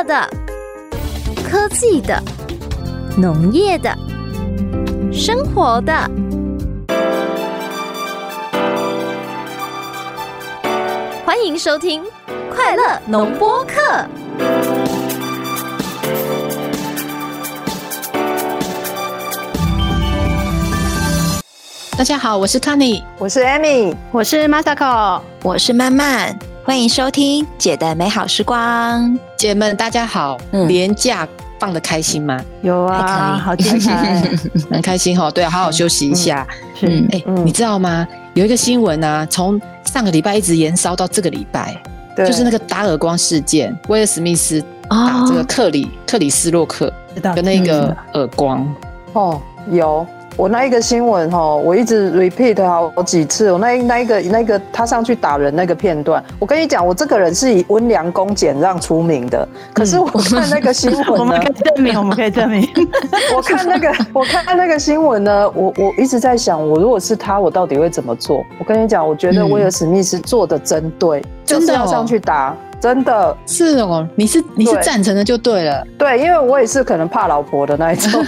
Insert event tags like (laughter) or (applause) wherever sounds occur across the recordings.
乐的、科技的、农业的、生活的，欢迎收听《快乐农播课》。大家好，我是 Connie，我是 Amy，我是 Masako，我是曼曼。欢迎收听姐的美好时光，姐们大家好。嗯，连假放的开心吗？有啊，好精彩，(laughs) 很开心哈。对啊，好好休息一下。嗯，哎，你知道吗？有一个新闻啊，从上个礼拜一直延烧到这个礼拜，就是那个打耳光事件，威尔史密斯打这个克里克里斯洛克的那个耳光。哦，有。我那一个新闻哈，我一直 repeat 好几次。我那那一个那个他上去打人那个片段，我跟你讲，我这个人是以温良恭俭让出名的。可是我看那个新闻，我们可以证明，(laughs) 我们可以证明。我看那个，我看那个新闻呢，我我一直在想，我如果是他，我到底会怎么做？我跟你讲，我觉得威尔史密斯做的真对，就是要上去打。真的是哦，你是你是赞成的就对了。对，因为我也是可能怕老婆的那一种。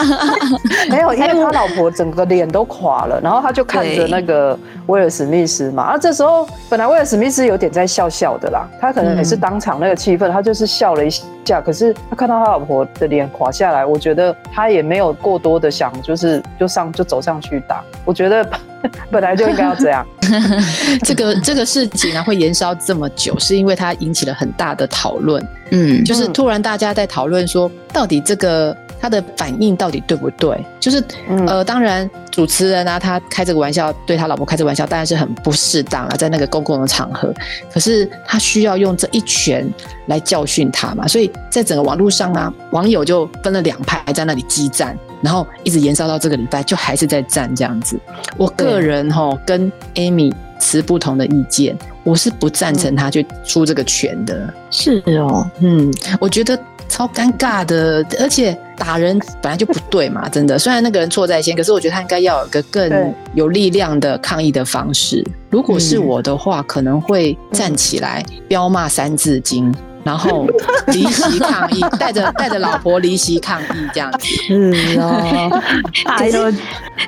(laughs) 没有，因为他老婆整个脸都垮了，然后他就看着那个威尔史密斯嘛。啊，这时候本来威尔史密斯有点在笑笑的啦，他可能也是当场那个气氛，他就是笑了一下。可是他看到他老婆的脸垮下来，我觉得他也没有过多的想，就是就上就走上去打。我觉得。(laughs) 本来就应该要这样。(laughs) 这个这个事情呢，会延烧这么久，是因为它引起了很大的讨论。嗯，就是突然大家在讨论说，到底这个他的反应到底对不对？就是呃，当然主持人啊，他开这个玩笑，对他老婆开这个玩笑，当然是很不适当啊，在那个公共的场合。可是他需要用这一拳来教训他嘛，所以在整个网络上啊，网友就分了两派在那里激战。然后一直延烧到这个礼拜，就还是在站这样子。我个人哈跟 Amy 持不同的意见，我是不赞成他去出这个拳的。是哦，嗯，我觉得超尴尬的，而且打人本来就不对嘛，真的。虽然那个人错在先，可是我觉得他应该要有一个更有力量的抗议的方式。如果是我的话，可能会站起来飙骂三字经。然后离席抗议，(laughs) 带着带着老婆离席抗议这样子。是哦，(laughs) 可是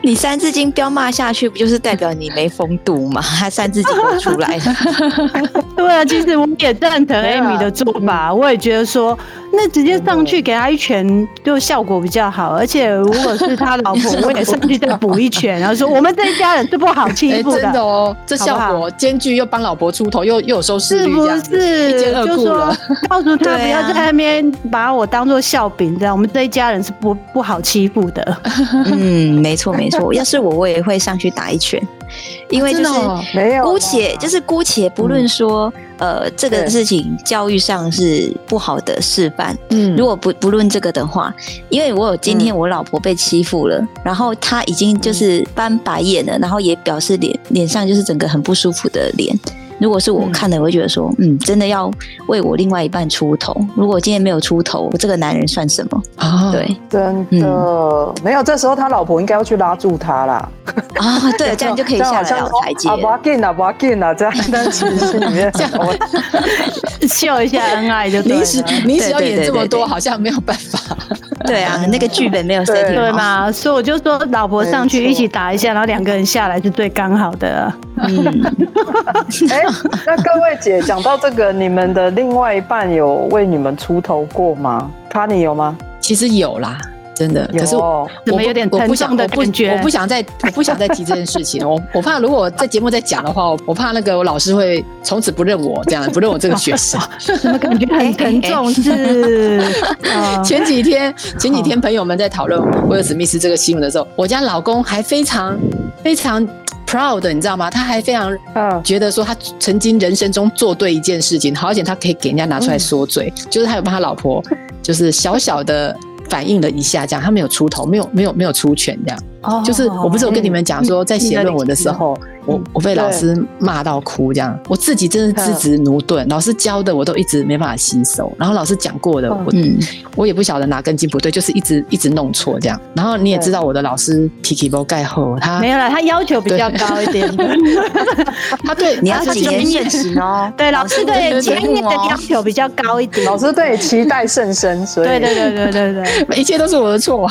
你三字经彪骂下去，不就是代表你没风度吗？(laughs) 他三字经都出来了。对啊，其实我也赞成 Amy 的做法，我也觉得说。那直接上去给他一拳，就效果比较好。而且如果是他老婆，我也上去再补一拳，然后说我们这一家人是不好欺负的。(laughs) 真的哦，这效果兼具，又帮老婆出头，又又有收视率，是不是？一箭二顾了。告诉他不要在 (laughs) 那边把我当做笑柄，这样我们这一家人是不不好欺负的。(laughs) 嗯，没错没错。要是我，我也会上去打一拳。因为就是姑且就是姑且不论说，呃，这个事情教育上是不好的示范。嗯，如果不不论这个的话，因为我有今天我老婆被欺负了，然后她已经就是翻白眼了，然后也表示脸脸上就是整个很不舒服的脸。如果是我看的，我会觉得说，嗯，真的要为我另外一半出头。如果今天没有出头，我这个男人算什么？啊，对，真的没有。这时候他老婆应该要去拉住他啦。啊，对，(laughs) 这样就可以下来了台阶。啊，不要紧啊，不要紧啊，这样在情绪里面 (laughs) 秀 (laughs) 一下恩爱就对了。你只你只要演这么多，好像没有办法。对啊，那个剧本没有设定对吗？所以我就说，老婆上去一起打一下，然后两个人下来是最刚好的。嗯。哎。那各位姐讲到这个，你们的另外一半有为你们出头过吗？卡尼有吗？其实有啦，真的。可是我怎么有点沉重的感觉？我不想再，我不想再提这件事情。我我怕如果在节目再讲的话，我怕那个我老师会从此不认我，这样不认我这个学生。(laughs) 怎么感觉很沉重？是 (laughs) 前几天前几天朋友们在讨论威尔史密斯这个新闻的时候，我家老公还非常非常。proud，你知道吗？他还非常觉得说他曾经人生中做对一件事情，好，而且他可以给人家拿出来说嘴，嗯、就是他有帮他老婆，就是小小的反应了一下，这样他没有出头，没有没有没有出拳，这样。就是我不是有跟你们讲说，在写论文的时候，我我被老师骂到哭，这样我自己真的字字駑钝，老师教的我都一直没办法吸收，然后老师讲过的，我嗯，我也不晓得哪根筋不对，就是一直一直弄错这样。然后你也知道我的老师脾气不盖后，他没有了，他要求比较高一点，他对你要谨言慎行哦，对老师对节目的要求比较高一点，老师对期待甚深，所以对对对对对对，一切都是我的错，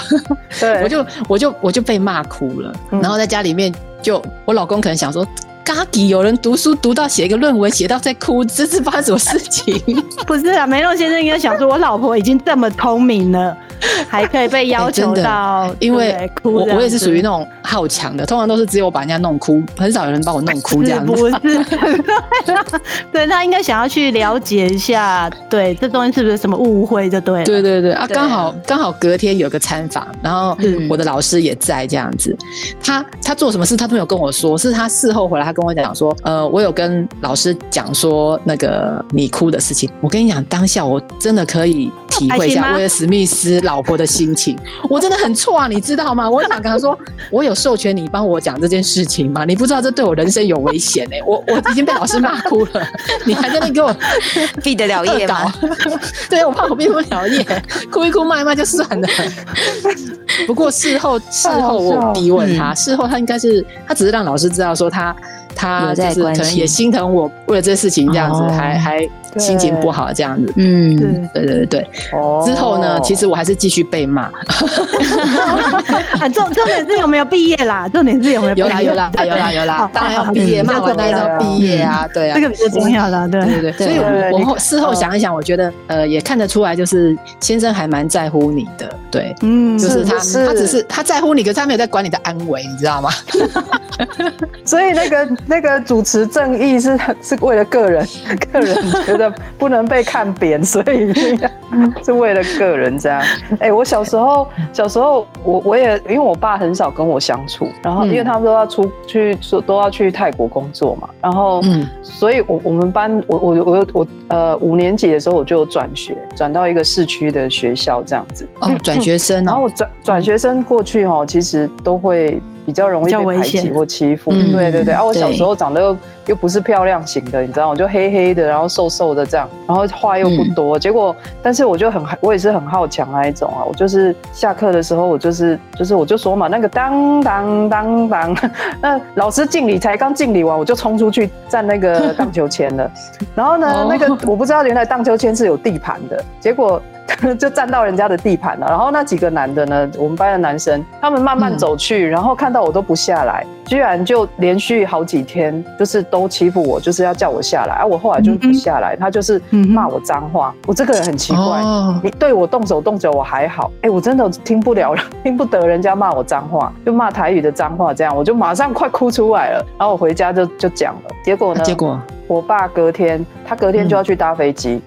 对，我就我就我就被骂哭了，然后在家里面就我老公可能想说，嘎吉有人读书读到写一个论文写到在哭，这是发生什么事情？(laughs) 不是啊，梅洛先生应该想说，我老婆已经这么聪明了。(laughs) 还可以被要求到，欸、因为我我也是属于那种好强的，通常都是只有我把人家弄哭，很少有人把我弄哭这样子。不是，(laughs) 对，他应该想要去了解一下，对，这东西是不是什么误会就对了。对对对啊，刚好刚好隔天有个参访，然后我的老师也在这样子。他他做什么事他都没有跟我说，是他事后回来他跟我讲说，呃，我有跟老师讲说那个你哭的事情。我跟你讲，当下我真的可以体会一下威尔史密斯老婆的心情，我真的很错啊，你知道吗？我想跟他说，(laughs) 我有授权你帮我讲这件事情吗？你不知道这对我人生有危险哎、欸，我我已经被老师骂哭了，(laughs) 你还在那给我毕得了业吗？(laughs) 对，我怕我毕不了业，哭一哭骂一骂就算了。不过事后事后我逼问他，事后他应该是他只是让老师知道说他他就是可能也心疼我，为了这事情这样子还还。心情不好这样子，嗯，对对对对。哦，之后呢，其实我还是继续被骂。(laughs) 重重点是有没有毕业啦？重点是有没有？有啦有啦有啦有啦，当然要毕业，骂完当然要毕业啊，对啊，这个比较重要的，对对对。所以我我后事后想一想，我觉得呃也看得出来，就是先生还蛮在乎你的，对，嗯，就是他他只是他在乎你，可是他没有在管你的安危，你知道吗？(laughs) 所以那个那个主持正义是是为了个人 (laughs) 个人觉得。不能被看扁，(laughs) 所以是为了个人这样。哎、欸，我小时候，小时候我我也因为我爸很少跟我相处，然后因为他们都要出去，说都要去泰国工作嘛，然后，嗯，所以我我们班我我我我呃五年级的时候我就转学，转到一个市区的学校这样子。哦，转学生，(laughs) 然后转转学生过去哦，其实都会。比较容易被排挤或欺负，对对对。啊，我小时候长得又又不是漂亮型的，你知道，我就黑黑的，然后瘦瘦的这样，然后话又不多。结果，但是我就很，我也是很好强那一种啊。我就是下课的时候，我就是就是我就说嘛，那个当当当当，那老师敬礼才刚敬礼完，我就冲出去站那个荡秋千了。然后呢，那个我不知道原来荡秋千是有地盘的，结果。(laughs) 就站到人家的地盘了，然后那几个男的呢，我们班的男生，他们慢慢走去，然后看到我都不下来，居然就连续好几天就是都欺负我，就是要叫我下来，啊，我后来就不下来，他就是骂我脏话，我这个人很奇怪，你对我动手动脚我还好，哎，我真的听不了，(laughs) 听不得人家骂我脏话，就骂台语的脏话，这样我就马上快哭出来了，然后我回家就就讲了，结果呢？结果？我爸隔天他隔天就要去搭飞机。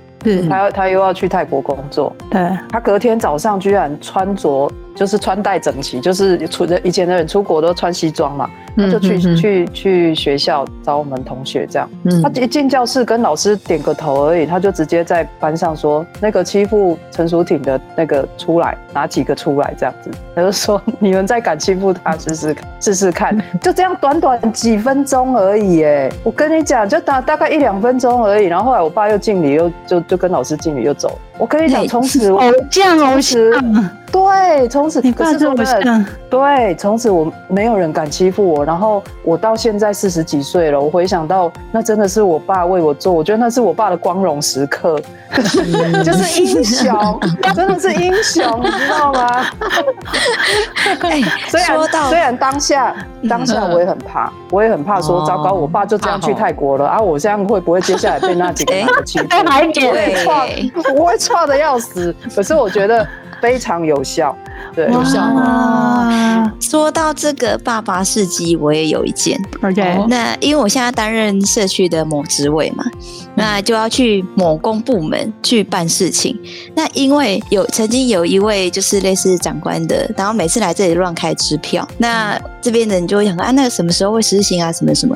他他又要去泰国工作，对，他隔天早上居然穿着。就是穿戴整齐，就是出以前的人出国都穿西装嘛，他就去去去学校找我们同学这样。他一进教室跟老师点个头而已，他就直接在班上说：“那个欺负陈淑婷的那个出来，拿几个出来这样子。”他就说：“ (laughs) 你们再敢欺负他，试试试试看。”就这样短短几分钟而已，哎，我跟你讲，就大大概一两分钟而已。然后后来我爸又敬礼，又就就跟老师敬礼又走。我跟你讲，从此偶像偶像。对，从此你爸是我的对，从此我没有人敢欺负我。然后我到现在四十几岁了，我回想到那真的是我爸为我做，我觉得那是我爸的光荣时刻，(laughs) 就是英雄，真的是英雄，(laughs) 你知道吗？哎，(laughs) 虽然虽然当下当下我也很怕，我也很怕说糟糕，我爸就这样去泰国了啊，我这样会不会接下来被那几个男的欺负？我会错的要死。可是我觉得。非常有效，对，有效吗？说到这个爸爸事迹，我也有一件。OK，那因为我现在担任社区的某职位嘛，那就要去某公部门去办事情。那因为有曾经有一位就是类似长官的，然后每次来这里乱开支票，那这边的人就会想说啊，那个什么时候会实行啊？什么什么？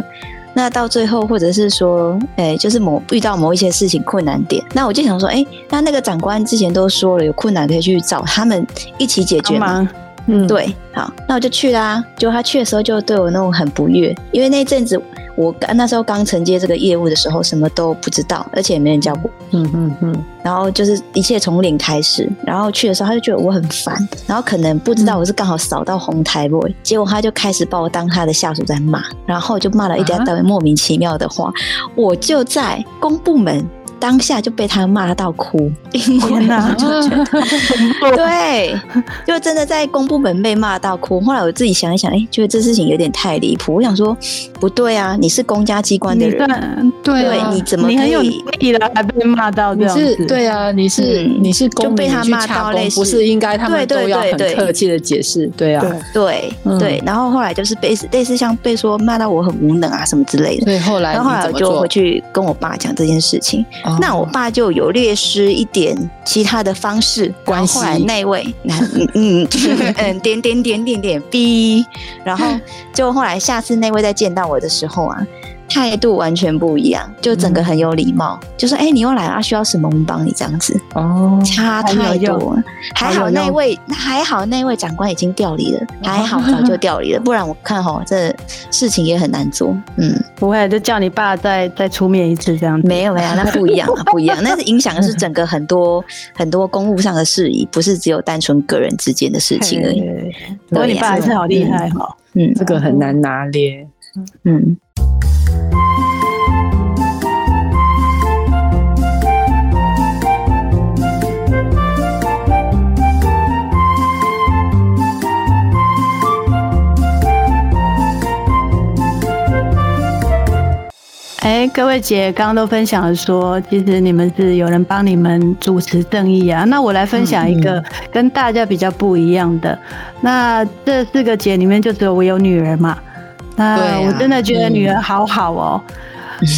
那到最后，或者是说，哎、欸，就是某遇到某一些事情困难点，那我就想说，哎、欸，那那个长官之前都说了，有困难可以去找他们一起解决吗？嗯，对，好，那我就去啦。结果他去的时候就对我那种很不悦，因为那阵子我刚那时候刚承接这个业务的时候，什么都不知道，而且也没人教过。嗯嗯嗯。然后就是一切从零开始。然后去的时候他就觉得我很烦，然后可能不知道我是刚好扫到红台 boy，结果他就开始把我当他的下属在骂，然后就骂了一点点莫名其妙的话。我就在公部门。当下就被他骂到哭，(laughs) 天哪！(laughs) 对，就真的在公部门被骂到哭。后来我自己想一想，哎、欸，觉得这事情有点太离谱。我想说，不对啊，你是公家机关的人，对，你怎么可以你很有力了还被骂到这样子？是对啊，你是、嗯、你是公，被他骂到类似，不是应该他们都要很客气的解释？对啊，对对、嗯、对。然后后来就是被类似像被说骂到我很无能啊什么之类的。对，后来然后后来我就回去跟我爸讲这件事情。那我爸就有略施一点其他的方式关系。后来那位，(laughs) 嗯嗯嗯，点点点点点 B，然后 (laughs) 就后来下次那位再见到我的时候啊。态度完全不一样，就整个很有礼貌，嗯、就说：“哎、欸，你又来啊，需要什么我们帮你这样子。”哦，差太多。还好那位还好那位长官已经调离了，还好早就调离了，(laughs) 不然我看哈这事情也很难做。嗯，不会，就叫你爸再再出面一次这样子。没有没有，那不一样啊，(laughs) 不一样，那是影响的是整个很多 (laughs) 很多公务上的事宜，不是只有单纯个人之间的事情而已。不过你爸还是好厉害哈，嗯，这个很难拿捏，嗯。哎，各位姐刚刚都分享了说，其实你们是有人帮你们主持正义啊。那我来分享一个跟大家比较不一样的。那这四个姐里面，就只有我有女儿嘛。那我真的觉得女儿好好哦。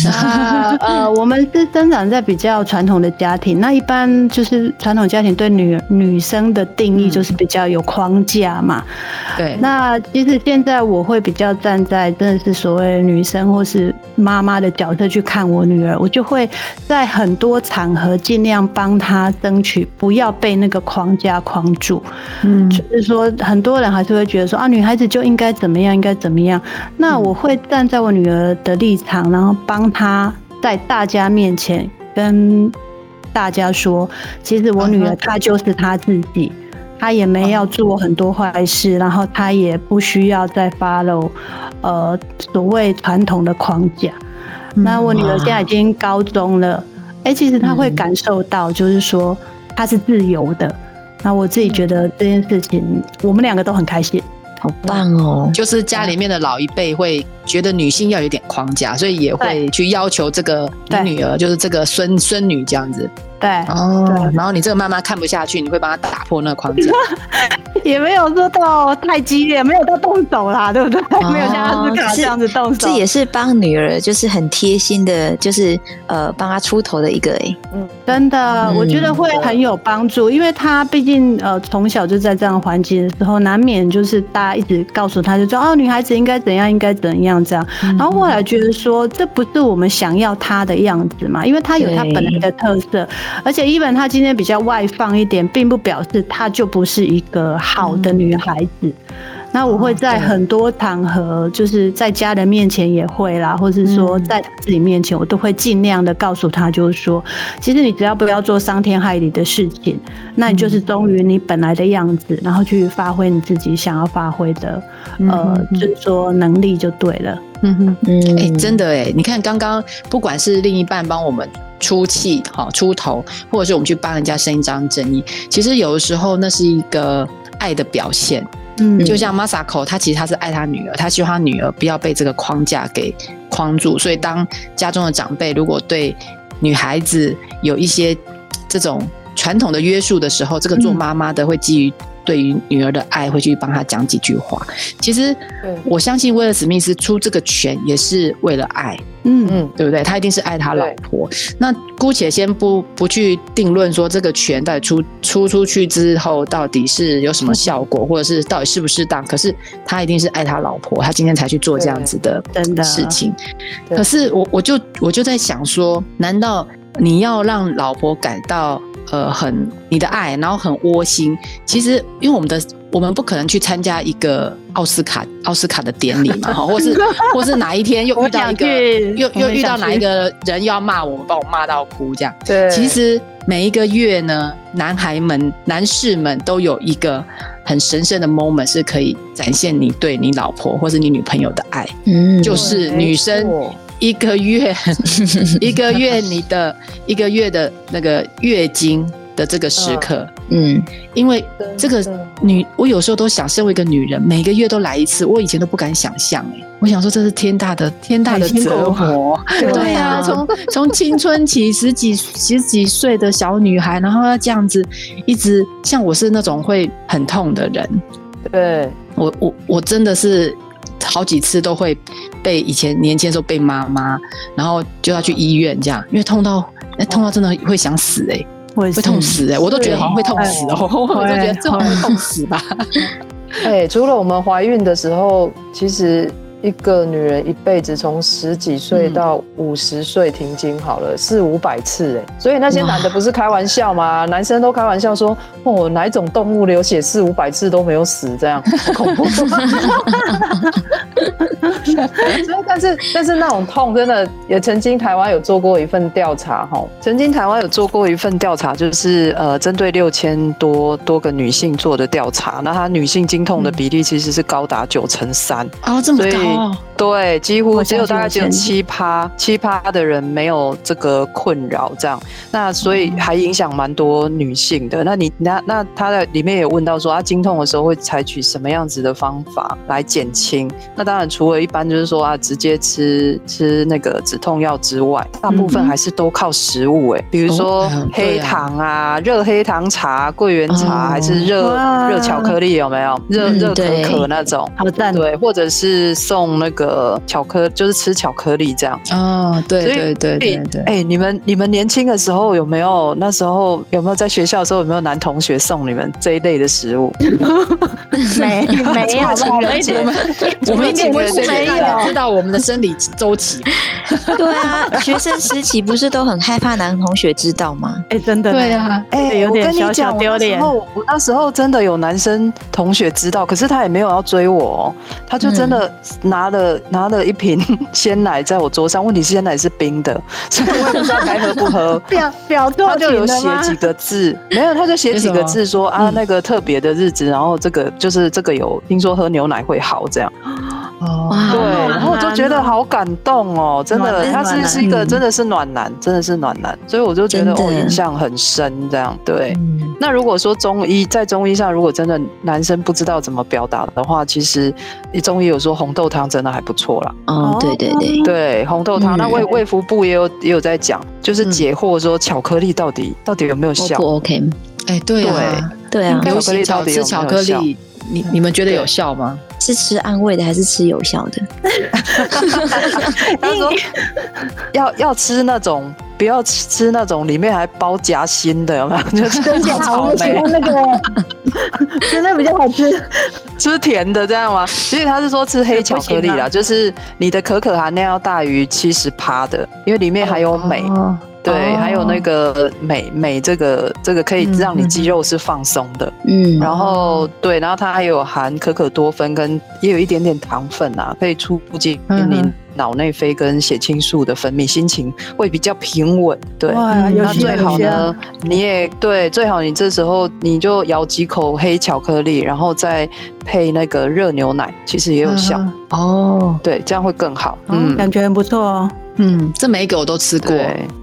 那 (laughs) 呃，我们是生长在比较传统的家庭，那一般就是传统家庭对女女生的定义就是比较有框架嘛。对。那其实现在我会比较站在真的是所谓女生或是妈妈的角色去看我女儿，我就会在很多场合尽量帮她争取不要被那个框架框住。嗯。就是说，很多人还是会觉得说啊，女孩子就应该怎么样，应该怎么样。那我会站在我女儿的立场，然后。帮他在大家面前跟大家说，其实我女儿她就是她自己，她也没要做很多坏事，然后她也不需要再 follow 呃所谓传统的框架。那我女儿现在已经高中了，哎，其实她会感受到，就是说她是自由的。那我自己觉得这件事情，我们两个都很开心。好棒哦！就是家里面的老一辈会觉得女性要有点框架，所以也会去要求这个女儿，就是这个孙孙女这样子。对哦，然后你这个妈妈看不下去，你会帮她打破那个框架，(laughs) 也没有说到太激烈，没有到动手啦，对不对？哦、没有像阿斯卡这样子动手，这也是帮女儿，就是很贴心的，就是呃帮她出头的一个哎，嗯，真的，嗯、我觉得会很有帮助，因为她毕竟呃从小就在这样环境的时候，难免就是大家一直告诉她，就说哦女孩子应该怎样，应该怎样这样，嗯、然后后来觉得说这不是我们想要她的样子嘛，因为她有她本来的特色。而且，even 她今天比较外放一点，并不表示她就不是一个好的女孩子。嗯、那我会在很多场合，就是在家人面前也会啦，或者是说在自己面前，我都会尽量的告诉他，就是说，其实你只要不要做伤天害理的事情，那你就是忠于你本来的样子，然后去发挥你自己想要发挥的，呃，就是说能力就对了。嗯哼，嗯，哎，真的哎，你看刚刚不管是另一半帮我们。出气哈，出头，或者是我们去帮人家伸一张正义，其实有的时候那是一个爱的表现。嗯，就像 Masako，他其实他是爱他女儿，他希望他女儿不要被这个框架给框住。所以当家中的长辈如果对女孩子有一些这种传统的约束的时候，这个做妈妈的会基于。对于女儿的爱，会去帮她讲几句话。其实，我相信威尔史密斯出这个拳也是为了爱，嗯嗯，对不对？他一定是爱他老婆。那姑且先不不去定论说这个拳在出出出去之后到底是有什么效果，或者是到底适不适当。可是他一定是爱他老婆，他今天才去做这样子的事情。可是我我就我就在想说，难道你要让老婆感到？呃，很你的爱，然后很窝心。其实，因为我们的我们不可能去参加一个奥斯卡奥斯卡的典礼嘛，(laughs) 哈，或是或是哪一天又遇到一个又又遇到哪一个人又要骂我们，把我骂到哭这样。对，其实每一个月呢，男孩们、男士们都有一个很神圣的 moment，是可以展现你对你老婆或是你女朋友的爱。嗯，就是女生一个月一个月你的一个月的那个月经。的这个时刻，嗯，因为这个女，我有时候都想，身为一个女人，每个月都来一次，我以前都不敢想象，哎，我想说这是天大的天大的折磨，对呀，从从青春期十几十几岁的小女孩，然后要这样子一直，像我是那种会很痛的人，对。我我我真的是好几次都会被以前年轻的时候被妈妈，然后就要去医院这样，因为痛到那痛到真的会想死哎。会痛死哎、欸！我都觉得好像会痛死哦，(laughs) 我都觉得这会痛死吧。(laughs) 哎，除了我们怀孕的时候，其实。一个女人一辈子从十几岁到五十岁停经好了四五百次哎，所以那些男的不是开玩笑吗？男生都开玩笑说哦，哪一种动物流血四五百次都没有死这样，好 (laughs) 恐怖。所以但是但是那种痛真的也曾经台湾有做过一份调查哈，曾经台湾有做过一份调查，就是呃针对六千多多个女性做的调查，那她女性经痛的比例其实是高达九成三。啊，这么高。哦，对，几乎只有大概只有七趴，七趴的人没有这个困扰，这样，那所以还影响蛮多女性的。那你那那他在里面也问到说，啊，经痛的时候会采取什么样子的方法来减轻？那当然除了一般就是说啊，直接吃吃那个止痛药之外，大部分还是都靠食物，哎，比如说黑糖啊，热黑糖茶、桂圆茶，还是热热巧克力，有没有？热热可可那种，好赞，对，或者是送。用那个巧克就是吃巧克力这样哦，对对对对对。哎，你们你们年轻的时候有没有？那时候有没有在学校的时候有没有男同学送你们这一类的食物？(laughs) 没没有，我们我们一定不会没有知道我们的生理周期。对啊，学生时期不是都很害怕男同学知道吗？哎，真的对啊，哎，有点小小丢脸。我那时候真的有男生同学知道，可是他也没有要追我，他就真的。拿了拿了一瓶 (laughs) 鲜奶在我桌上，问题是鲜奶是冰的，(laughs) 所以我也不知道该喝不喝。(laughs) 表表他就有写几个字，没有，他就写几个字说啊，那个特别的日子，然后这个就是这个有听说喝牛奶会好这样。(gasps) 哦，对，然后我就觉得好感动哦，真的，他是是一个真的是暖男，真的是暖男，所以我就觉得我，印象很深这样。对，那如果说中医在中医上，如果真的男生不知道怎么表达的话，其实你中医有说红豆汤真的还不错啦。哦，对对对。对，红豆汤，那卫卫福部也有也有在讲，就是解惑说巧克力到底到底有没有效？OK，哎，对啊，对。啊，巧克力到底有没有效？巧克力，你你们觉得有效吗？是吃安慰的还是吃有效的？(laughs) 他说要要吃那种，不要吃那种里面还包夹心的，有没有？(laughs) 就是草莓那个，(laughs) 真的比较好吃。吃甜的这样吗？所以他是说吃黑巧克力啦，就是你的可可含量要大于七十趴的，因为里面还有镁。哦对，还有那个美美，这个这个可以让你肌肉是放松的。嗯，然后对，然后它还有含可可多酚，跟也有一点点糖分啊，可以促进你脑内啡跟血清素的分泌，心情会比较平稳。对，那最好呢，你也对，最好你这时候你就咬几口黑巧克力，然后再配那个热牛奶，其实也有效。哦，对，这样会更好。嗯，感觉很不错哦。嗯，这每一个我都吃过，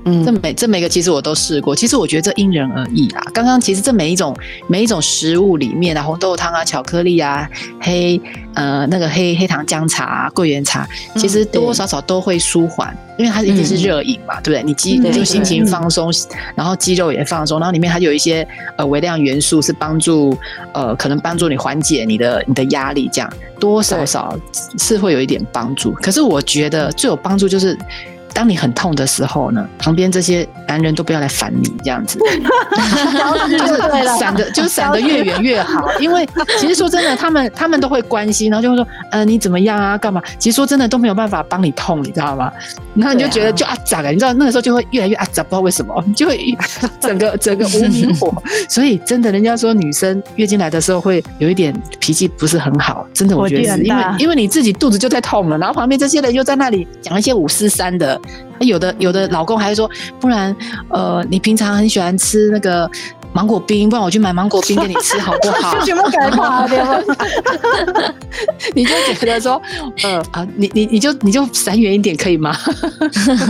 嗯，这每这每个其实我都试过。其实我觉得这因人而异啦。刚刚其实这每一种每一种食物里面啊，红豆汤啊、巧克力啊、黑呃那个黑黑糖姜茶啊、桂圆茶，其实多多少少都会舒缓，因为它一定是热饮嘛，对不对？你肌就心情放松，然后肌肉也放松，然后里面还有一些呃微量元素是帮助呃可能帮助你缓解你的你的压力，这样多多少少是会有一点帮助。可是我觉得最有帮助就是。当你很痛的时候呢，旁边这些男人都不要来烦你，这样子，(laughs) 就是闪的，就闪的越远越好。因为 (laughs) 其实说真的，他们他们都会关心，然后就会说呃，你怎么样啊？干嘛？其实说真的都没有办法帮你痛，你知道吗？然后你就觉得就啊咋了？你知道那个时候就会越来越啊咋，不知道为什么，(laughs) 就会整个整个无名火。所以真的，人家说女生月经来的时候会有一点脾气不是很好，真的，我觉得是因为因为你自己肚子就在痛了，然后旁边这些人又在那里讲一些五四三的，有的有的老公还说，不然呃，你平常很喜欢吃那个。芒果冰，不然我去买芒果冰给你吃好不好？(laughs) 就全部改垮掉。(laughs) 你就觉得说，呃啊，你你你就你就闪远一点可以吗？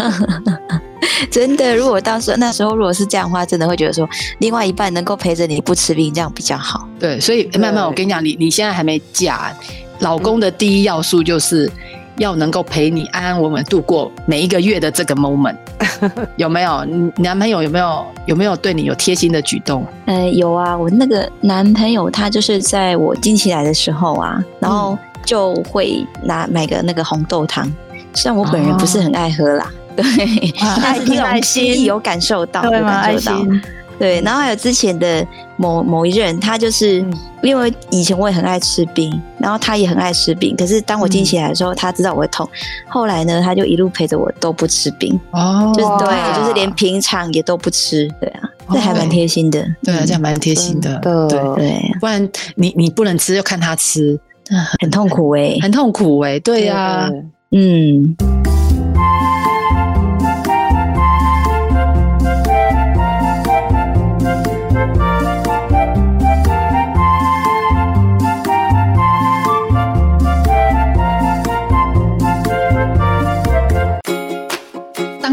(laughs) 真的，如果到时候那时候如果是这样的话，真的会觉得说，另外一半能够陪着你不吃冰，这样比较好。对，所以慢慢我跟你讲，你你现在还没嫁，老公的第一要素就是。要能够陪你安安稳稳度过每一个月的这个 moment，(laughs) 有没有？你男朋友有没有？有没有对你有贴心的举动？呃，有啊，我那个男朋友他就是在我经期来的时候啊，然后就会拿买个那个红豆汤，虽然我本人不是很爱喝啦，哦、对，但是 (laughs) 听我心。意有感受到，有感受到。对，然后还有之前的某某一任，他就是因为以前我也很爱吃冰，然后他也很爱吃冰。可是当我经期来的时候，他知道我会痛，后来呢，他就一路陪着我都不吃冰。哦，就是对，就是连平常也都不吃。对啊，这还蛮贴心的。对啊，这样蛮贴心的。对对，不然你你不能吃，就看他吃，很痛苦哎，很痛苦哎。对呀，嗯。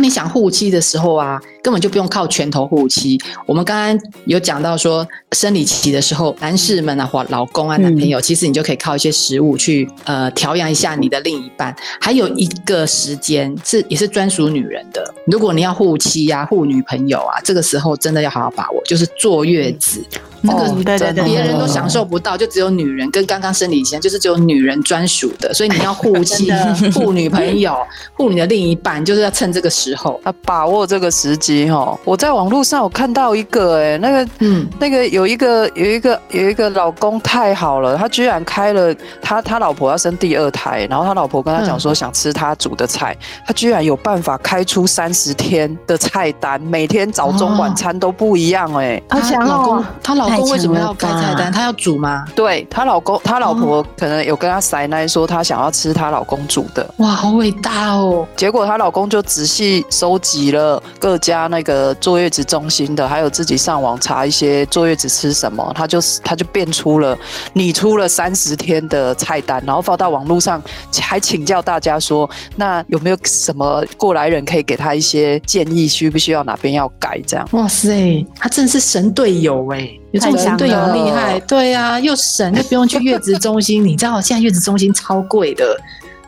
你想护妻的时候啊，根本就不用靠拳头护妻。我们刚刚有讲到说，生理期的时候，男士们啊，或老公啊、男朋友，其实你就可以靠一些食物去呃调养一下你的另一半。还有一个时间是也是专属女人的，如果你要护妻呀、护女朋友啊，这个时候真的要好好把握，就是坐月子。那个对对对，别人都享受不到，就只有女人跟刚刚生理前，就是只有女人专属的。所以你要护妻、(laughs) 护女朋友、护你的另一半，就是要趁这个时候，啊，把握这个时机哈。我在网络上有看到一个，哎，那个，嗯，那个有一个有一个有一个老公太好了，他居然开了他他老婆要生第二胎，然后他老婆跟他讲说想吃他煮的菜，他居然有办法开出三十天的菜单，每天早中晚餐都不一样，哎，他老公他老。公为什么要开菜单？他要煮吗？对，他老公，他老婆可能有跟他塞奶说他想要吃他老公煮的。哇，好伟大哦！结果她老公就仔细收集了各家那个坐月子中心的，还有自己上网查一些坐月子吃什么，他就他就变出了拟出了三十天的菜单，然后发到网络上，还请教大家说，那有没有什么过来人可以给他一些建议，需不需要哪边要改？这样。哇塞，他真的是神队友哎！有这种神队友厉害，(laughs) 对啊，又省又不用去月子中心，你知道现在月子中心超贵的，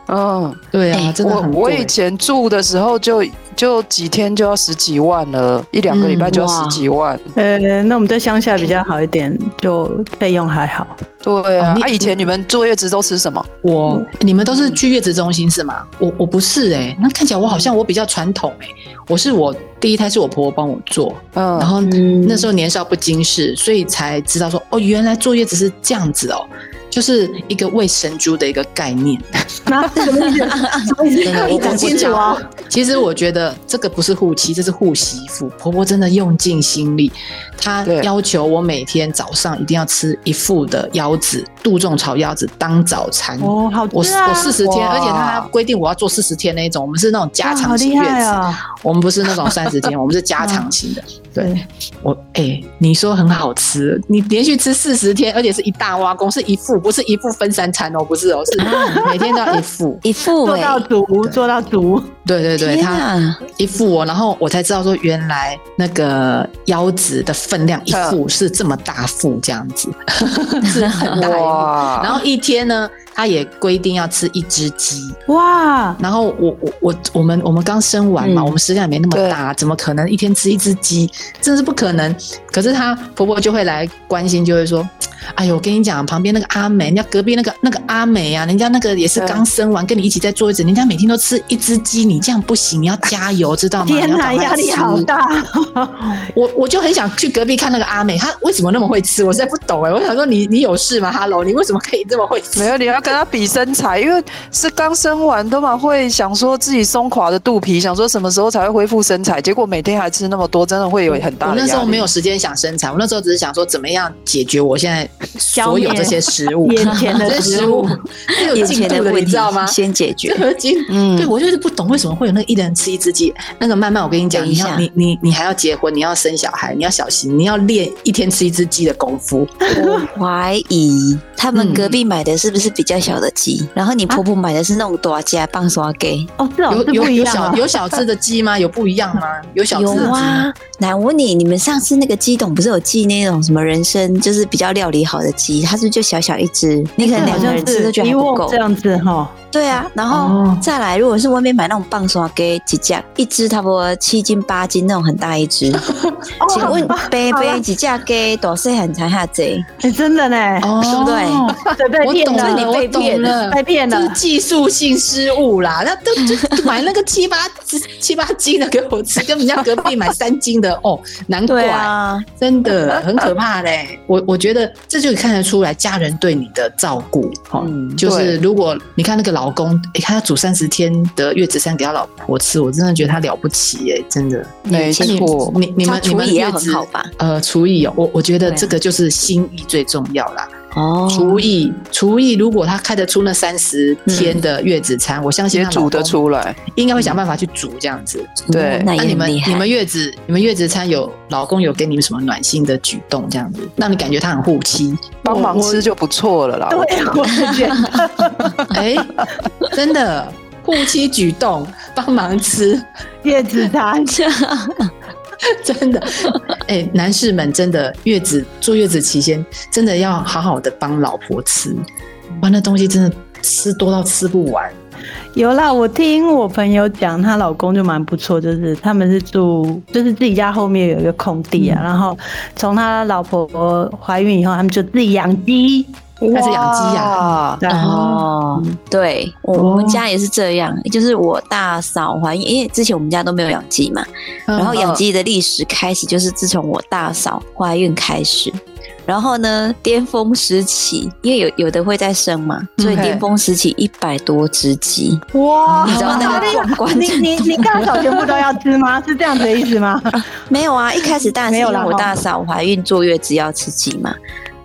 嗯，对啊，真的很贵。我我以前住的时候就就几天就要十几万了，一两个礼拜就要十几万。呃、嗯，那我们在乡下比较好一点，就费用还好。对啊，那、哦啊、以前你们坐月子都吃什么？我你们都是去月子中心是吗？我我不是哎、欸，那看起来我好像我比较传统哎、欸，我是我第一胎是我婆婆帮我做，嗯，然后那时候年少不经事，所以才知道说哦，原来坐月子是这样子哦。就是一个喂神猪的一个概念，(laughs) 那 (laughs) 什么意思？什么意思？你讲清楚啊！其实我觉得这个不是护妻，这是护媳妇。婆婆真的用尽心力，她要求我每天早上一定要吃一副的腰子，杜仲炒腰子当早餐。哦，好我我四十天，而且她规定我要做四十天那一种。我们是那种加长型月子，我们不是那种三十天，(laughs) 我们是加长型的。对，我哎、欸，你说很好吃，你连续吃四十天，而且是一大挖工，是一副，不是一副分三餐哦，不是哦，是每天都要一副，一副做到足，做到足。对对对，他一副哦，然后我才知道说，原来那个腰子的分量一副是这么大副这样子，(laughs) 是很大哇。然后一天呢，他也规定要吃一只鸡哇。然后我我我我们我们刚生完嘛，嗯、我们食量也没那么大，怎么可能一天吃一只鸡？真是不可能。可是她婆婆就会来关心，就会说。哎呦，我跟你讲，旁边那个阿美，人家隔壁那个那个阿美啊，人家那个也是刚生完，跟你一起在坐月子，人家每天都吃一只鸡，你这样不行，你要加油，知道吗？(laughs) 天哪，压力好大。我我就很想去隔壁看那个阿美，她为什么那么会吃？我实在不懂哎。我想说你，你你有事吗？Hello，你为什么可以这么会吃？没有，你要跟她比身材，因为是刚生完，都嘛会想说自己松垮的肚皮，想说什么时候才会恢复身材，结果每天还吃那么多，真的会有很大。我那时候没有时间想身材，我那时候只是想说怎么样解决我现在所有这些食物眼前的食物，有进度的，你知道吗？先解决。嗯，对，我就是不懂为什么会有那个一人吃一只鸡。那个慢慢，我跟你讲，你要你你你还要结婚，你要生小孩，你要小心，你要练一天吃一只鸡的功夫。我 (laughs) 怀疑他们隔壁买的是不是比较小的鸡，然后你婆婆买的是那种大只棒刷鸡。哦，这种有有小有小只的鸡吗？有不一样吗？有小只的鸡吗？来，我问你，你们上次那个鸡董不是有寄那种什么人参，就是比较料理好的鸡，它是不是就小小一只，你可能两个人吃都觉得还不够。这样子哈。对啊，然后再来，如果是外面买那种棒刷鸡，几只，一只差不多七斤八斤那种很大一只。(laughs) 请问杯杯几只鸡多少很才下贼？哎，真的呢，对不对？我懂了，你被骗了，被骗了，这是技术性失误啦。那都就 (laughs) 买那个七八七八斤的给我吃，跟人家隔壁买三斤的哦，难怪啊，真的很可怕嘞。(laughs) 我我觉得这就看得出来家人对你的照顾，哈，就是如果你看那个老。老公，哎，他要煮三十天的月子餐给他老婆吃，我真的觉得他了不起，哎，真的。没错，你你们你们月子好吧？呃，厨艺哦，我我觉得这个就是心意最重要啦。哦，厨艺厨艺，如果他开得出那三十天的月子餐，我相信他煮得出来，应该会想办法去煮这样子。对，那你们你们月子你们月子餐有老公有给你们什么暖心的举动这样子，让你感觉他很护妻，帮忙吃就不错了啦。对，我觉得，(laughs) 哎，真的护妻举动，帮忙吃。(laughs) 月子餐。(laughs) (laughs) 真的，哎、欸，男士们真的月子坐月子期间，真的要好好的帮老婆吃，哇，那东西真的吃多到吃不完。有啦，我听我朋友讲，她老公就蛮不错，就是他们是住，就是自己家后面有一个空地啊，嗯、然后从他老婆怀孕以后，他们就自己养鸡。开始养鸡呀？哦，对，我们家也是这样，就是我大嫂怀孕，因为之前我们家都没有养鸡嘛，然后养鸡的历史开始就是自从我大嫂怀孕开始，然后呢，巅峰时期，因为有有的会再生嘛，所以巅峰时期一百多只鸡，哇，你知道那个壮观？你你你大嫂全部都要吃吗？(laughs) 是这样子的意思吗？没有啊，一开始当然是因为我大嫂怀孕坐月子要吃鸡嘛。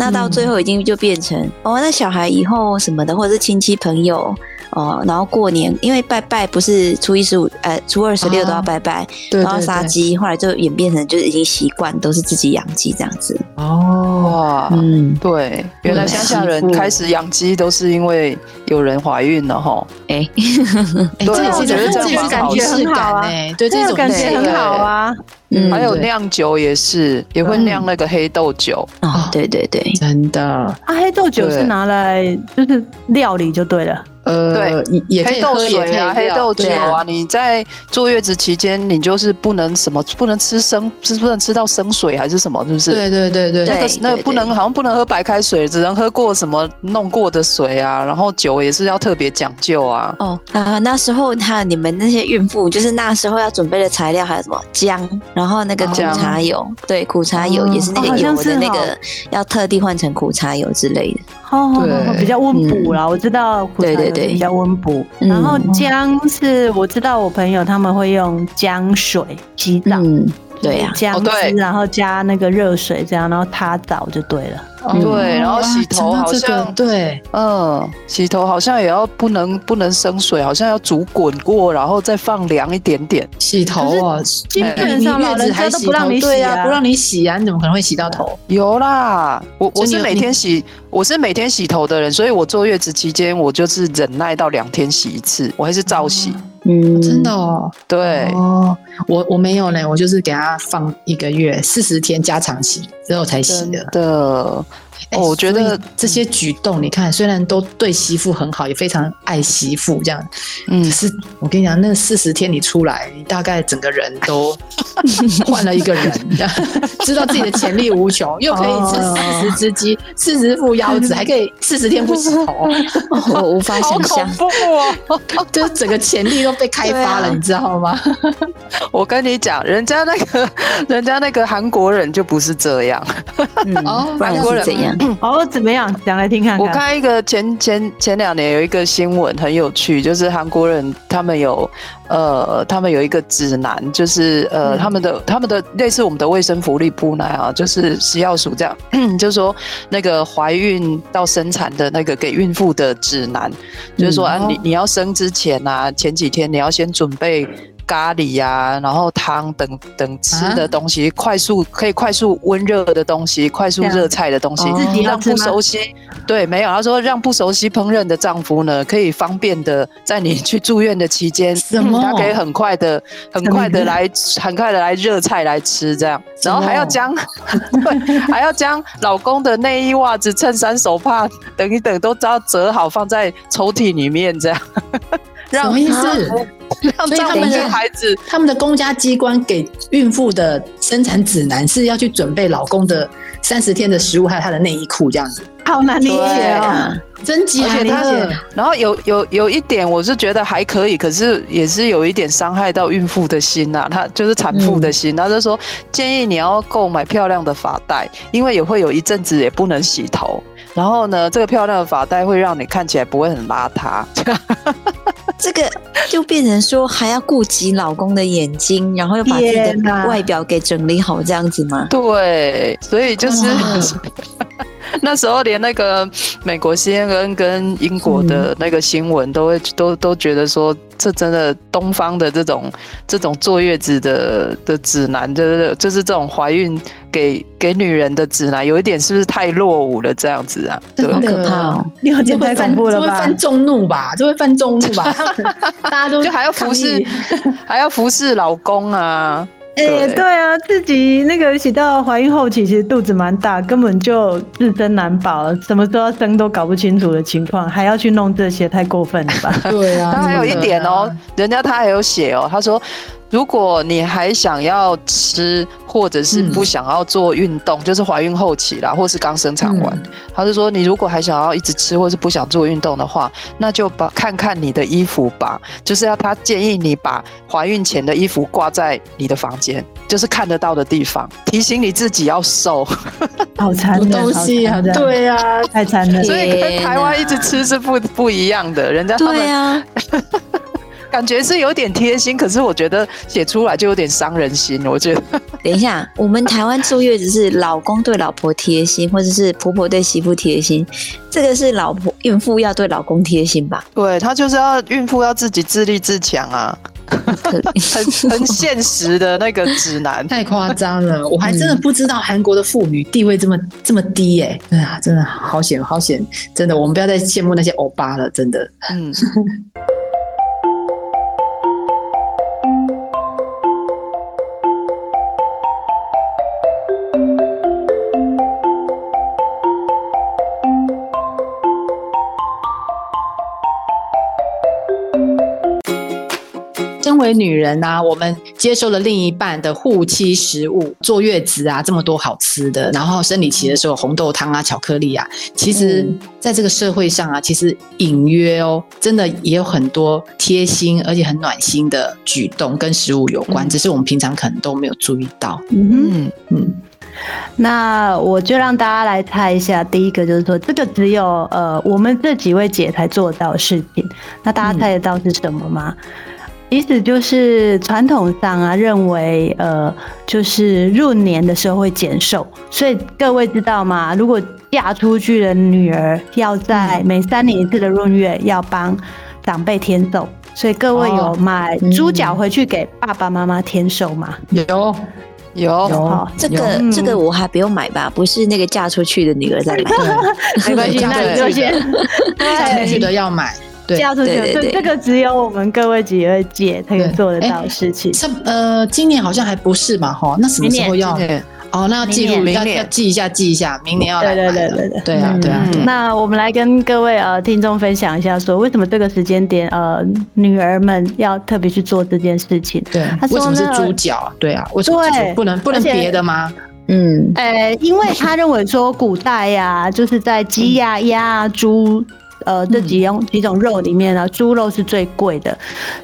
那到最后已经就变成、嗯、哦，那小孩以后什么的，或者是亲戚朋友哦，然后过年因为拜拜不是初一十五，呃，初二十六都要拜拜，啊、然后杀鸡，后来就演变成就是已经习惯都是自己养鸡这样子。哦，嗯，对，原来乡下人开始养鸡都是因为有人怀孕了哈。(laughs) 哎，对，这也是这种感觉很好啊，对，这种感觉很好啊。嗯，还有酿酒也是，也会酿那个黑豆酒啊。对对对，真的啊，黑豆酒是拿来就是料理就对了。呃，对，也黑豆水啊，黑豆酒啊。你在坐月子期间，你就是不能什么，不能吃生，是不能吃到生水还是什么？是不是？对对对对，那个那个不能，好像不能喝白开水，只能喝过什么弄过的水啊。然后酒也是要特别讲究啊。哦啊，那时候他你们那些孕妇，就是那时候要准备的材料还有什么姜，然后那个苦茶油，对，苦茶油也是那个油的那个，要特地换成苦茶油之类的。哦，对，(laughs) 比较温补啦。我知道苦茶油比较温补。然后姜是我知道我朋友他们会用姜水洗澡，对呀，姜汁，然后加那个热水这样，然后他澡就对了。对，然后洗头好像对，嗯，洗头好像也要不能不能生水，好像要煮滚过，然后再放凉一点点。洗头啊，基本上老人家都不让你洗啊，不让你洗啊，你怎么可能会洗到头？有啦，我我是每天洗，我是每天洗头的人，所以我坐月子期间我就是忍耐到两天洗一次，我还是照洗。嗯，真的哦，对。哦，我我没有呢，我就是给他放一个月四十天加长期之后才洗的。的，哦，我觉得这些举动，你看，虽然都对媳妇很好，也非常爱媳妇这样，嗯，可是我跟你讲，那四十天你出来，你大概整个人都换了一个人，(laughs) 知道自己的潜力无穷，又可以吃四十只鸡、四十副腰子，(laughs) 还可以四十天不洗头，我无法想象，好恐怖哦，(laughs) 就是整个潜力都被开发了，你知道吗？我跟你讲，人家那个，人家那个韩国人就不是这样，哦，韩国人怎样？(coughs) 哦，怎么样？讲来听看，看。我看一个前前前两年有一个新闻很有趣，就是韩国人他们有呃，他们有一个指南，就是呃，嗯、他们的他们的类似我们的卫生福利部那样，就是食药署这样，(coughs) 就是说那个怀孕到生产的那个给孕妇的指南，嗯、就是说啊，你你要生之前啊，前几天你要先准备。咖喱呀、啊，然后汤等等吃的东西，啊、快速可以快速温热的东西，快速热菜的东西，让不熟悉。对，没有，他说让不熟悉烹饪的丈夫呢，可以方便的在你去住院的期间，他可以很快的、很快的来、很快的来热菜来吃，这样，然后还要将，(laughs) 对，还要将老公的内衣、袜子、衬衫、手帕等一等都要折好放在抽屉里面，这样。什么意思？所以他们的孩子，他们的公家机关给孕妇的生产指南是要去准备老公的三十天的食物，还有他的内衣裤这样子，好难理解啊！真急，而且他然后有有有一点，我是觉得还可以，可是也是有一点伤害到孕妇的心呐。她就是产妇的心，他就说建议你要购买漂亮的发带，因为也会有一阵子也不能洗头。然后呢，这个漂亮的发带会让你看起来不会很邋遢。(laughs) 这个就变成说还要顾及老公的眼睛，然后又把自己的外表给整理好，这样子吗？对，所以就是。(laughs) 那时候连那个美国 CNN 跟英国的那个新闻都会都都觉得说，这真的东方的这种这种坐月子的的指南，就是就是这种怀孕给给女人的指南，有一点是不是太落伍了？这样子啊，好可怕哦！你好，这太恐怖了吧？这会犯众怒吧？这会犯众怒吧？(laughs) 大家都就还要服侍，还要服侍老公啊。哎，对，对啊，自己那个写到怀孕后期，其实肚子蛮大，根本就自身难保，什么时候要生都搞不清楚的情况，还要去弄这些，太过分了吧？对啊，他还有一点哦，人家他还有写哦，他说。如果你还想要吃，或者是不想要做运动，嗯、就是怀孕后期啦，或是刚生产完，嗯、他就说你如果还想要一直吃，或是不想做运动的话，那就把看看你的衣服吧，就是要他建议你把怀孕前的衣服挂在你的房间，就是看得到的地方，提醒你自己要瘦。(laughs) 好残忍，东西啊，对啊，太残忍。所以跟台湾一直吃是不不一样的，人家他们对啊。(laughs) 感觉是有点贴心，可是我觉得写出来就有点伤人心。我觉得，等一下，我们台湾坐月子是老公对老婆贴心，或者是婆婆对媳妇贴心，这个是老婆孕妇要对老公贴心吧？对，他就是要孕妇要自己自立自强啊，(laughs) 很很现实的那个指南，太夸张了，我还真的不知道韩国的妇女地位这么这么低耶、欸！哎呀，真的好险好险，真的，我们不要再羡慕那些欧巴了，真的，嗯。(laughs) 为女人啊，我们接受了另一半的护妻食物，坐月子啊，这么多好吃的，然后生理期的时候红豆汤啊、巧克力啊，其实在这个社会上啊，其实隐约哦，真的也有很多贴心而且很暖心的举动跟食物有关，只是我们平常可能都没有注意到。嗯嗯，那我就让大家来猜一下，第一个就是说，这个只有呃我们这几位姐才做到的事情，那大家猜得到是什么吗？嗯意思就是传统上啊，认为呃，就是闰年的时候会减寿，所以各位知道吗？如果嫁出去的女儿要在每三年一次的闰月要帮长辈添寿，所以各位有买猪脚回去给爸爸妈妈添寿吗？有有有，这个这个我还不用买吧？不是那个嫁出去的女儿在买，没关系，(laughs) 那你就先 (laughs) 嫁出去的要买。嫁出去，这这个只有我们各位几位姐才能做得到的事情。呃，今年好像还不是嘛，哈，那什么时候要？哦，那要记录，要要记一下，记一下，明年要来。对对对对对，对啊对啊。那我们来跟各位呃听众分享一下，说为什么这个时间点呃女儿们要特别去做这件事情？对，为什么是猪脚？对啊，为什么不能不能别的吗？嗯，呃，因为他认为说古代呀，就是在鸡呀、鸭、猪。呃，这几种几种肉里面呢，猪肉是最贵的，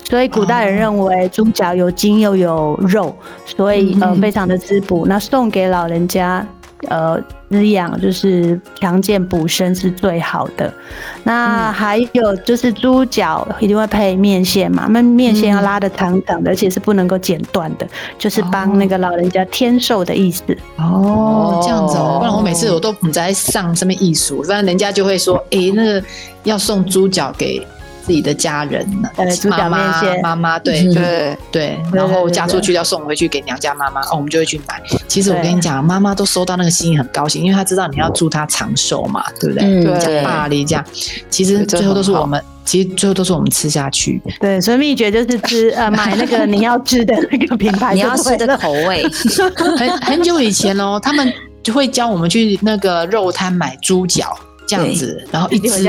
所以古代人认为猪脚有筋又有肉，所以呃非常的滋补。那送给老人家。呃，滋养就是强健补身是最好的。那还有就是猪脚一定会配面线嘛，那面线要拉得长长的，而且是不能够剪断的，就是帮那个老人家添寿的意思。哦，这样子哦，不然我每次我都不在上什么艺术，不然人家就会说，哎、欸，那个要送猪脚给。自己的家人呢？妈妈妈妈，对对对，然后嫁出去要送回去给娘家妈妈，哦，我们就会去买。其实我跟你讲，妈妈都收到那个心意很高兴，因为她知道你要祝她长寿嘛，对不对？对，巴黎这样，其实最后都是我们，其实最后都是我们吃下去。对，所以秘诀就是吃呃 (laughs) 买那个你要吃的那个品牌，你要吃的口味。(laughs) 很很久以前哦，他们就会教我们去那个肉摊买猪脚这样子，然后一直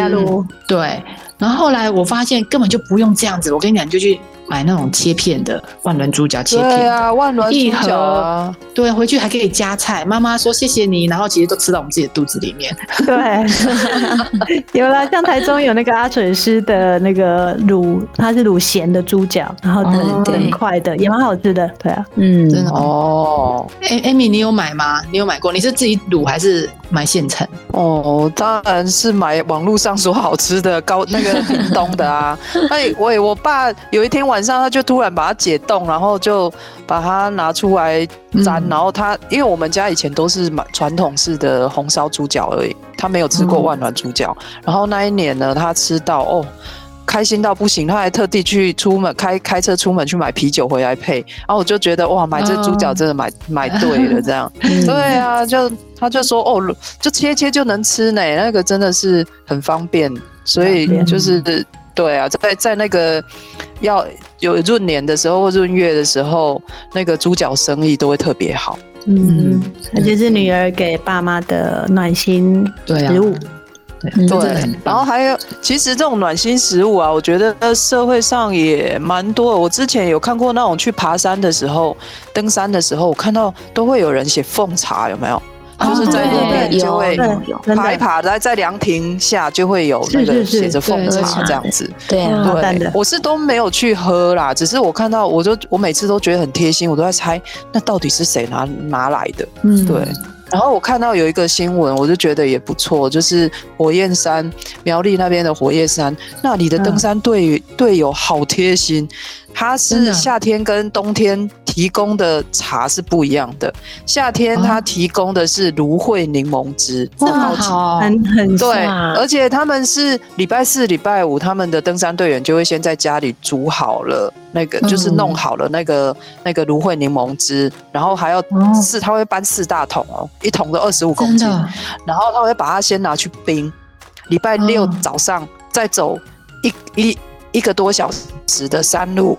对。然后后来我发现根本就不用这样子，我跟你讲，你就去买那种切片的万峦猪脚切片，对啊，万峦猪脚啊，对，回去还可以加菜。妈妈说谢谢你，然后其实都吃到我们自己的肚子里面。对，(laughs) 有了，像台中有那个阿水师的那个卤，它是卤咸的猪脚，然后很很快的，也蛮好吃的。对啊，嗯，真的哦。哎，Amy，你有买吗？你有买过？你是自己卤还是买现成？哦，当然是买网络上说好吃的高那个屏东的啊。(laughs) 哎，我我爸有一天晚上他就突然把它解冻，然后就把它拿出来粘，然后他因为我们家以前都是买传统式的红烧猪脚而已，他没有吃过万峦猪脚。然后那一年呢，他吃到哦。开心到不行，他还特地去出门开开车出门去买啤酒回来配，然后我就觉得哇，买这猪脚真的买、oh. 买对了，这样，(laughs) 对啊，就他就说哦，就切切就能吃呢，那个真的是很方便，所以就是对啊，在在那个要有闰年的时候或闰月的时候，那个猪脚生意都会特别好，嗯，而且是女儿给爸妈的暖心食物。对，对，然后还有，其实这种暖心食物啊，我觉得社会上也蛮多的。我之前有看过那种去爬山的时候，登山的时候，我看到都会有人写奉茶，有没有？就是在那边就会爬一爬，在在凉亭下就会有那个写着奉茶这样子。对对，我是都没有去喝啦，只是我看到，我就我每次都觉得很贴心，我都在猜，那到底是谁拿拿来的？嗯，对。然后我看到有一个新闻，我就觉得也不错，就是火焰山苗栗那边的火焰山，那里的登山队队友好贴心。它是夏天跟冬天提供的茶是不一样的。夏天它提供的是芦荟柠檬汁，哇，好，很很对，而且他们是礼拜四、礼拜五，他们的登山队员就会先在家里煮好了那个，就是弄好了那个那个芦荟柠檬汁，然后还要四，他会搬四大桶哦，一桶都二十五公斤，然后他会把它先拿去冰，礼拜六早上再走一一。一个多小时的山路，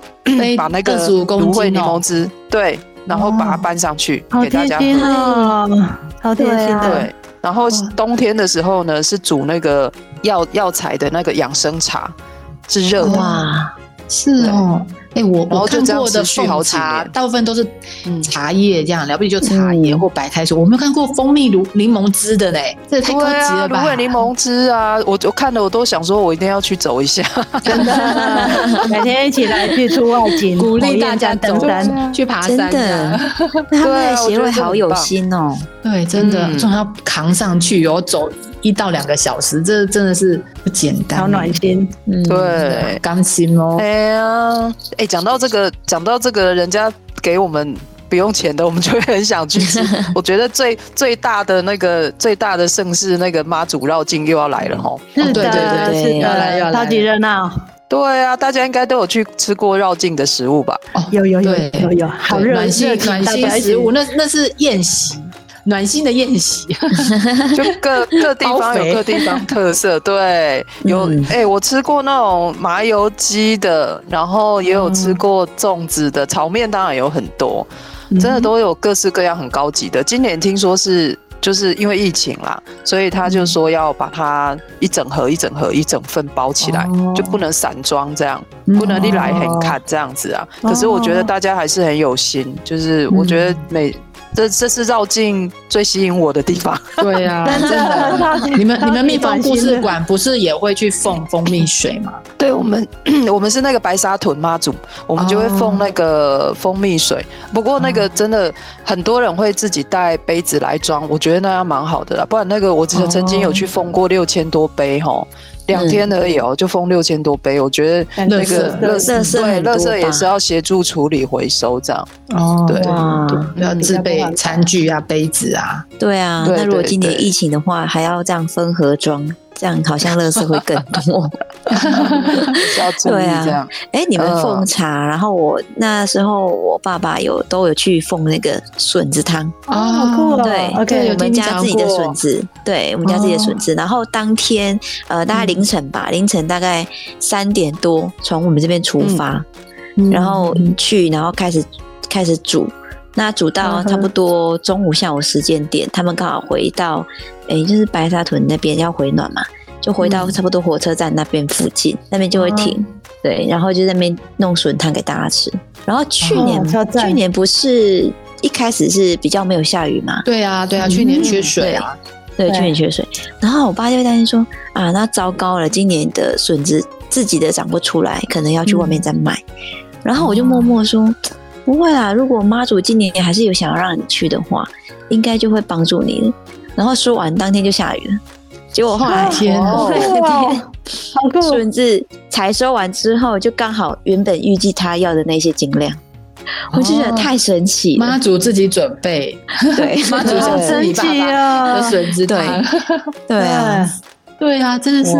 把那个芦荟柠檬汁，对，然后把它搬上去给大家喝，好贴心，对。然后冬天的时候呢，是煮那个药药材的那个养生茶，是热的，哇，是哦。哎，我我看过的凤茶，大部分都是茶叶这样，了不起就茶叶或白开水。我没有看过蜂蜜柠柠檬汁的嘞，这太高级了吧？芦荟柠檬汁啊，我我看了我都想说，我一定要去走一下，(laughs) 真的，每天一起来去出外景，鼓励大家登山去爬山的。他们的协会好有心哦，对，真的，总要扛上去，有走。一到两个小时，这真的是不简单，好暖心，嗯，对，甘心哦。哎呀，哎，讲到这个，讲到这个，人家给我们不用钱的，我们就会很想去吃。(laughs) 我觉得最最大的那个最大的盛事，那个妈祖绕境又要来了吼。是的，对对对，是要来要来，超级热闹。对啊，大家应该都有去吃过绕境的食物吧？哦，有有有有有，好热暖心暖心食物，那那是宴席。暖心的宴席，(laughs) 就各 (laughs) 各地方有各地方特色，对，有哎、欸，我吃过那种麻油鸡的，然后也有吃过粽子的，炒面当然有很多，真的都有各式各样很高级的。今年听说是。就是因为疫情啦，所以他就说要把它一整盒、一整盒、一整份包起来，哦、就不能散装这样，不能一来很看这样子啊。哦、可是我觉得大家还是很有心，就是我觉得每。这这是绕境最吸引我的地方。(laughs) 对呀、啊，真的。(laughs) 你们你们蜜蜂故事馆不是也会去奉蜂蜜水吗？对，我们 (clears throat) 我们是那个白沙屯妈祖，我们就会奉那个蜂蜜水。哦、不过那个真的很多人会自己带杯子来装，我觉得那样蛮好的啦。不然那个我之前曾经有去奉过六千多杯哈。两天而已哦，就封六千多杯，我觉得那个乐色对，乐色也是要协助处理回收这样。哦，对，要自备餐具啊、杯子啊。对啊，那如果今年疫情的话，还要这样分盒装。这样好像乐色会更多，(laughs) 对啊，哎，你们奉茶，然后我那时候我爸爸有都有去奉那个笋子汤。哦，好酷哦，对，OK，我们家自己的笋子，对，我们家自己的笋子，然后当天呃大概凌晨吧，凌晨大概三点多从我们这边出发，然后去，然后开始开始煮。那煮到差不多中午下午时间点，他们刚好回到，诶、欸，就是白沙屯那边要回暖嘛，就回到差不多火车站那边附近，嗯、那边就会停，对，然后就在那边弄笋汤给大家吃。然后去年，哦、去年不是一开始是比较没有下雨嘛？对啊，对啊，去年缺水啊，对，对，去年缺水。然后我爸就会担心说，啊，那糟糕了，今年的笋子自己的长不出来，可能要去外面再买。嗯、然后我就默默说。不会啦，如果妈祖今年还是有想要让你去的话，应该就会帮助你。了。然后说完当天就下雨了，结果后来天哦，(laughs) 好酷！笋子采收完之后，就刚好原本预计他要的那些斤量，我就觉得太神奇了。妈祖自己准备，对，(laughs) 妈祖想自己爸爸的笋子，对，对啊，对啊，真的是，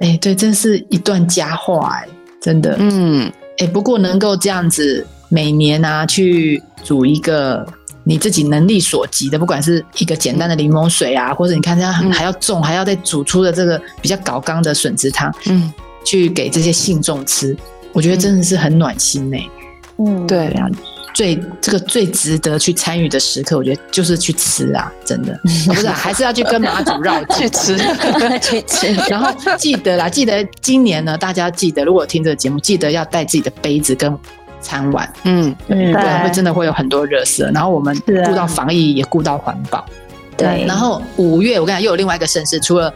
哎，对，真是一段佳话，哎，真的，嗯，哎，不过能够这样子。每年啊，去煮一个你自己能力所及的，不管是一个简单的柠檬水啊，或者你看这样还要种，还要再煮出的这个比较高纲的笋子汤，嗯，去给这些信众吃，我觉得真的是很暖心呢、欸。嗯，对。啊，最这个最值得去参与的时刻，我觉得就是去吃啊，真的，(laughs) 不是、啊、还是要去跟马祖绕 (laughs) 去吃。(laughs) 去吃，然后记得啦，记得今年呢，大家记得，如果听这个节目，记得要带自己的杯子跟。餐碗，嗯，不然会真的会有很多热色。然后我们顾到防疫，也顾到环保。对，然后五月我跟你讲，又有另外一个盛事，除了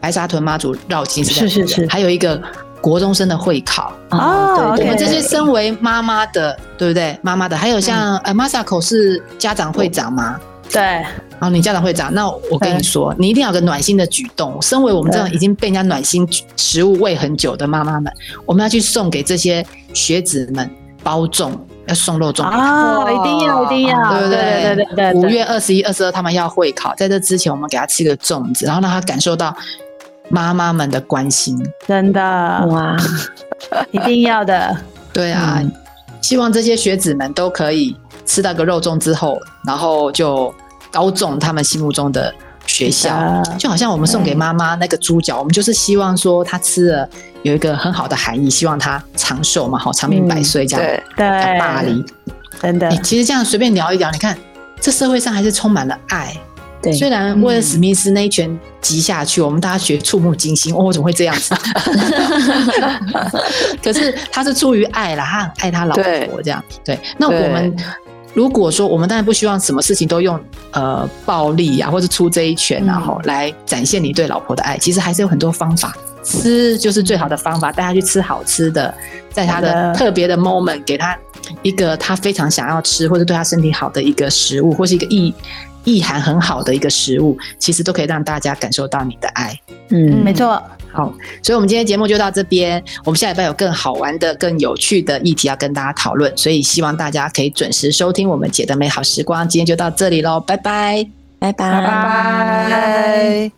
白沙屯妈祖绕境是是是，还有一个国中生的会考哦。对，我们这些身为妈妈的，对不对？妈妈的，还有像呃，Masako 是家长会长吗？对。然后你家长会长，那我跟你说，你一定要有个暖心的举动。身为我们这种已经被人家暖心食物喂很久的妈妈们，我们要去送给这些学子们。包粽要送肉粽啊，一定要一定要，对？对对对对。五月二十一、二十二，他们要会考，在这之前，我们给他吃个粽子，然后让他感受到妈妈们的关心。真的哇，(laughs) 一定要的。对啊，希望这些学子们都可以吃到个肉粽之后，然后就高中他们心目中的学校，就好像我们送给妈妈那个猪脚，我们就是希望说他吃了。有一个很好的含义，希望他长寿嘛，好长命百岁这样。对对，巴黎，真的。其实这样随便聊一聊，你看这社会上还是充满了爱。对，虽然威尔史密斯那一拳击下去，我们大家觉得触目惊心，哦，怎么会这样子？(laughs) 可是他是出于爱啦，他很爱他老婆这样。对，那我们如果说我们当然不希望什么事情都用呃暴力啊，或者出这一拳然后来展现你对老婆的爱，其实还是有很多方法。吃就是最好的方法，带他去吃好吃的，在他的特别的 moment 给他一个他非常想要吃或者对他身体好的一个食物，或是一个意意涵很好的一个食物，其实都可以让大家感受到你的爱。嗯，没错。好，所以我们今天节目就到这边，我们下礼拜有更好玩的、更有趣的议题要跟大家讨论，所以希望大家可以准时收听我们姐的美好时光。今天就到这里喽，拜拜，拜拜，拜拜。